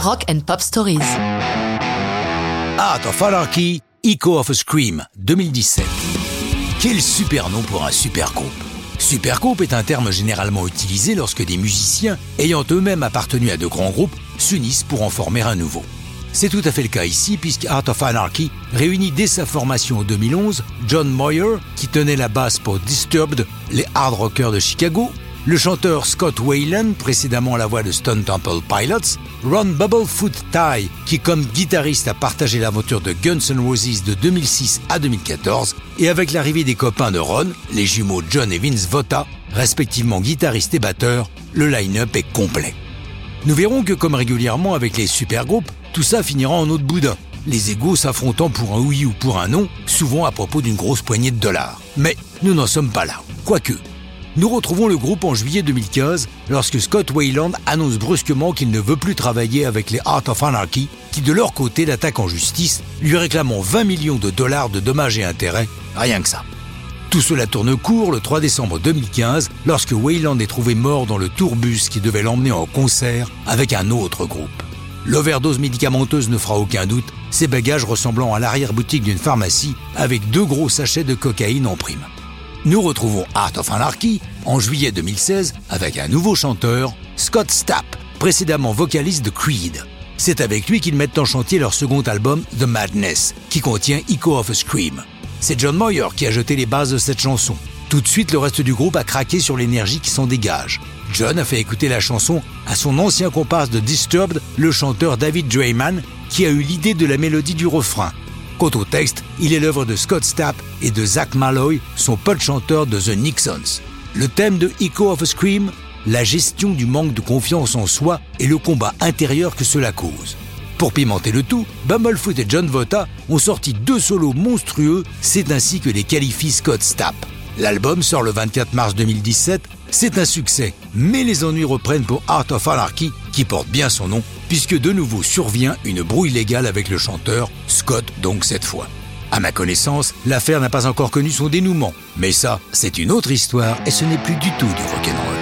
Rock and Pop Stories. Art of Anarchy, Echo of a Scream, 2017. Quel super nom pour un super groupe Supergroupe est un terme généralement utilisé lorsque des musiciens, ayant eux-mêmes appartenu à de grands groupes, s'unissent pour en former un nouveau. C'est tout à fait le cas ici, puisque Art of Anarchy réunit dès sa formation en 2011 John Moyer, qui tenait la basse pour Disturbed, les hard rockers de Chicago, le chanteur Scott Wayland, précédemment la voix de Stone Temple Pilots, Ron Bubblefoot Ty, qui comme guitariste a partagé l'aventure de Guns N' Roses de 2006 à 2014, et avec l'arrivée des copains de Ron, les jumeaux John et Vince Vota, respectivement guitaristes et batteurs, le line-up est complet. Nous verrons que comme régulièrement avec les supergroupes, tout ça finira en eau de boudin, les égaux s'affrontant pour un oui ou pour un non, souvent à propos d'une grosse poignée de dollars. Mais nous n'en sommes pas là. Quoique, nous retrouvons le groupe en juillet 2015 lorsque Scott Wayland annonce brusquement qu'il ne veut plus travailler avec les Art of Anarchy qui de leur côté l'attaquent en justice, lui réclamant 20 millions de dollars de dommages et intérêts, rien que ça. Tout cela tourne court le 3 décembre 2015 lorsque Wayland est trouvé mort dans le tourbus qui devait l'emmener en concert avec un autre groupe. L'overdose médicamenteuse ne fera aucun doute, ses bagages ressemblant à l'arrière-boutique d'une pharmacie avec deux gros sachets de cocaïne en prime. Nous retrouvons Art of Anarchy en juillet 2016 avec un nouveau chanteur, Scott Stapp, précédemment vocaliste de Creed. C'est avec lui qu'ils mettent en chantier leur second album, The Madness, qui contient Echo of a Scream. C'est John Moyer qui a jeté les bases de cette chanson. Tout de suite, le reste du groupe a craqué sur l'énergie qui s'en dégage. John a fait écouter la chanson à son ancien comparse de Disturbed, le chanteur David Drayman, qui a eu l'idée de la mélodie du refrain. Quant au texte, il est l'œuvre de Scott Stapp et de Zach Malloy, son pote chanteur de The Nixons. Le thème de Echo of a Scream, la gestion du manque de confiance en soi et le combat intérieur que cela cause. Pour pimenter le tout, Bumblefoot et John Vota ont sorti deux solos monstrueux, c'est ainsi que les qualifie Scott Stapp. L'album sort le 24 mars 2017, c'est un succès, mais les ennuis reprennent pour Art of Anarchy, qui porte bien son nom, puisque de nouveau survient une brouille légale avec le chanteur, Scott donc cette fois. À ma connaissance, l'affaire n'a pas encore connu son dénouement, mais ça, c'est une autre histoire et ce n'est plus du tout du rock'n'roll.